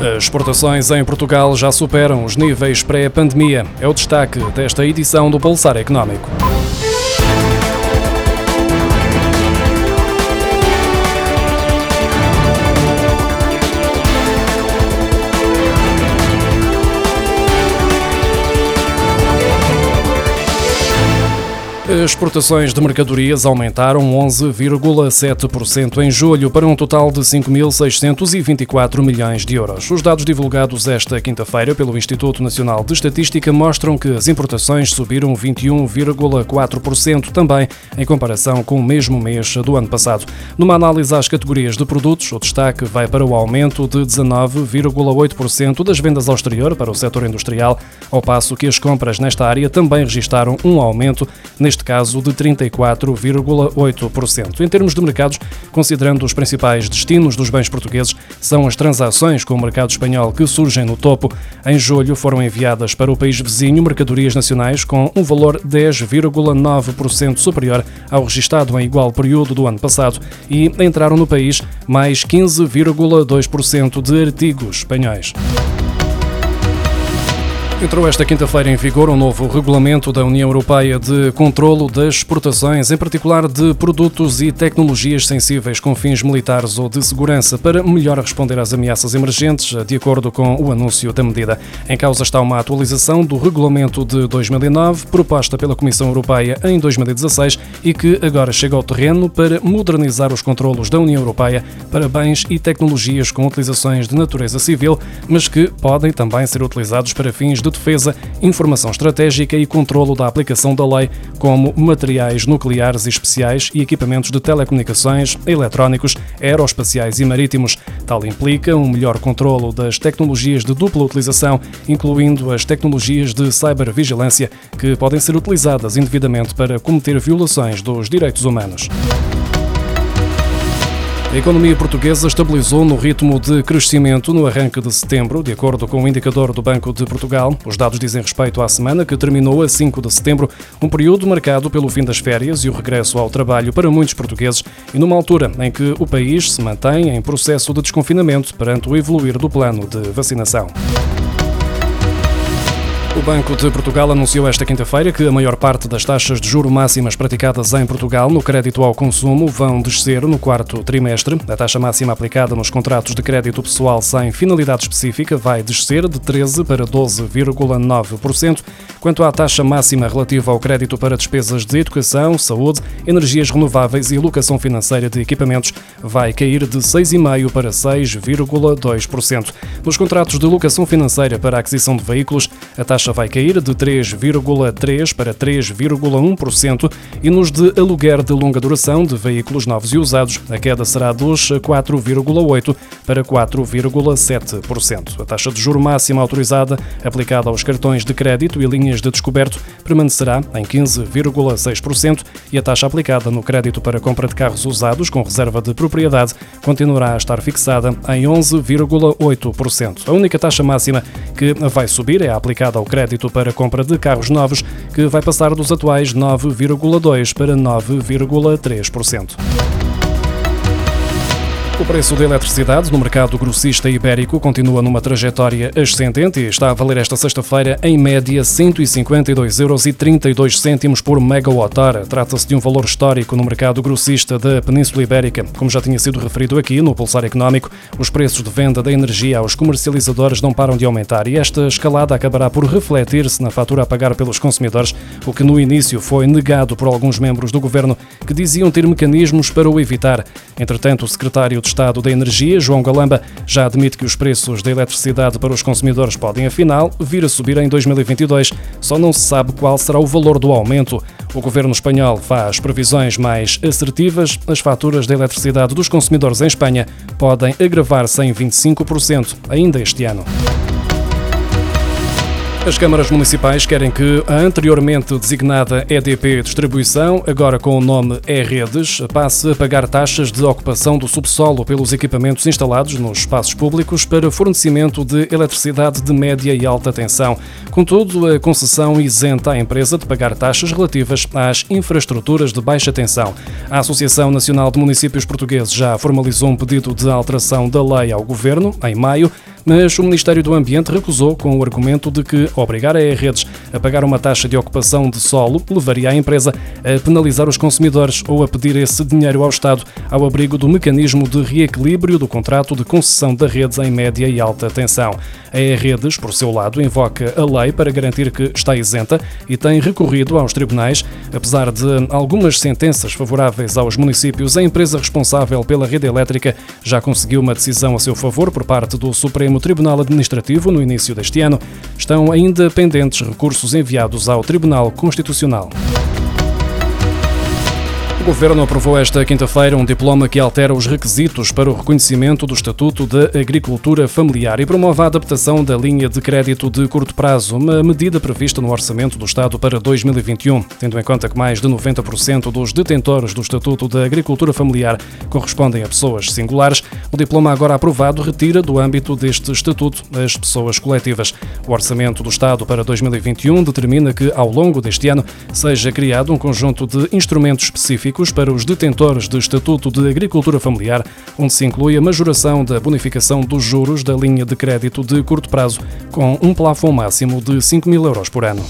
As exportações em Portugal já superam os níveis pré-pandemia. É o destaque desta edição do Pulsar Económico. Exportações de mercadorias aumentaram 11,7% em julho, para um total de 5.624 milhões de euros. Os dados divulgados esta quinta-feira pelo Instituto Nacional de Estatística mostram que as importações subiram 21,4%, também em comparação com o mesmo mês do ano passado. Numa análise às categorias de produtos, o destaque vai para o aumento de 19,8% das vendas ao exterior para o setor industrial, ao passo que as compras nesta área também registaram um aumento, neste neste caso de 34,8%. Em termos de mercados, considerando os principais destinos dos bens portugueses, são as transações com o mercado espanhol que surgem no topo. Em julho foram enviadas para o país vizinho mercadorias nacionais com um valor 10,9% superior ao registado em igual período do ano passado e entraram no país mais 15,2% de artigos espanhóis. Entrou esta quinta-feira em vigor um novo regulamento da União Europeia de controlo das exportações, em particular de produtos e tecnologias sensíveis com fins militares ou de segurança, para melhor responder às ameaças emergentes, de acordo com o anúncio da medida. Em causa está uma atualização do regulamento de 2009, proposta pela Comissão Europeia em 2016 e que agora chega ao terreno para modernizar os controlos da União Europeia para bens e tecnologias com utilizações de natureza civil, mas que podem também ser utilizados para fins de de defesa, informação estratégica e controlo da aplicação da lei, como materiais nucleares e especiais e equipamentos de telecomunicações, eletrónicos, aeroespaciais e marítimos. Tal implica um melhor controlo das tecnologias de dupla utilização, incluindo as tecnologias de cybervigilância, que podem ser utilizadas indevidamente para cometer violações dos direitos humanos. A economia portuguesa estabilizou no ritmo de crescimento no arranque de setembro, de acordo com o indicador do Banco de Portugal. Os dados dizem respeito à semana que terminou a 5 de setembro, um período marcado pelo fim das férias e o regresso ao trabalho para muitos portugueses, e numa altura em que o país se mantém em processo de desconfinamento perante o evoluir do plano de vacinação. O Banco de Portugal anunciou esta quinta-feira que a maior parte das taxas de juro máximas praticadas em Portugal no crédito ao consumo vão descer no quarto trimestre. A taxa máxima aplicada nos contratos de crédito pessoal sem finalidade específica vai descer de 13 para 12,9%, quanto à taxa máxima relativa ao crédito para despesas de educação, saúde, energias renováveis e locação financeira de equipamentos vai cair de 6,5 para 6,2%. Nos contratos de locação financeira para aquisição de veículos, a taxa taxa vai cair de 3,3% para 3,1% e nos de aluguer de longa duração de veículos novos e usados, a queda será dos 4,8% para 4,7%. A taxa de juro máxima autorizada, aplicada aos cartões de crédito e linhas de descoberto, permanecerá em 15,6% e a taxa aplicada no crédito para compra de carros usados com reserva de propriedade continuará a estar fixada em 11,8%. A única taxa máxima que vai subir é a aplicada ao crédito para compra de carros novos, que vai passar dos atuais 9,2% para 9,3%. O preço da eletricidade no mercado grossista ibérico continua numa trajetória ascendente e está a valer esta sexta-feira em média 152,32 euros por megawatt-hora. Trata-se de um valor histórico no mercado grossista da Península Ibérica. Como já tinha sido referido aqui no Pulsar Económico, os preços de venda da energia aos comercializadores não param de aumentar e esta escalada acabará por refletir-se na fatura a pagar pelos consumidores, o que no início foi negado por alguns membros do governo que diziam ter mecanismos para o evitar. Entretanto, o secretário de Estado da Energia, João Galamba, já admite que os preços da eletricidade para os consumidores podem, afinal, vir a subir em 2022. Só não se sabe qual será o valor do aumento. O governo espanhol faz previsões mais assertivas. As faturas da eletricidade dos consumidores em Espanha podem agravar-se em 25% ainda este ano. As câmaras municipais querem que a anteriormente designada EDP Distribuição, agora com o nome E-Redes, passe a pagar taxas de ocupação do subsolo pelos equipamentos instalados nos espaços públicos para fornecimento de eletricidade de média e alta tensão. Contudo, a concessão isenta a empresa de pagar taxas relativas às infraestruturas de baixa tensão. A Associação Nacional de Municípios Portugueses já formalizou um pedido de alteração da lei ao Governo, em maio, mas o Ministério do Ambiente recusou com o argumento de que obrigar a redes a pagar uma taxa de ocupação de solo levaria a empresa a penalizar os consumidores ou a pedir esse dinheiro ao Estado ao abrigo do mecanismo de reequilíbrio do contrato de concessão da redes em média e alta tensão. A Redes, por seu lado, invoca a lei para garantir que está isenta e tem recorrido aos tribunais. Apesar de algumas sentenças favoráveis aos municípios, a empresa responsável pela rede elétrica já conseguiu uma decisão a seu favor por parte do Supremo Tribunal Administrativo no início deste ano. Estão ainda pendentes recursos enviados ao Tribunal Constitucional. Governo aprovou esta quinta-feira um diploma que altera os requisitos para o reconhecimento do Estatuto de Agricultura Familiar e promove a adaptação da linha de crédito de curto prazo, uma medida prevista no Orçamento do Estado para 2021, tendo em conta que mais de 90% dos detentores do Estatuto de Agricultura Familiar correspondem a pessoas singulares. O diploma agora aprovado retira do âmbito deste Estatuto as pessoas coletivas. O Orçamento do Estado para 2021 determina que, ao longo deste ano, seja criado um conjunto de instrumentos específicos para os detentores de Estatuto de Agricultura Familiar, onde se inclui a majoração da bonificação dos juros da linha de crédito de curto prazo, com um plafond máximo de 5 mil euros por ano.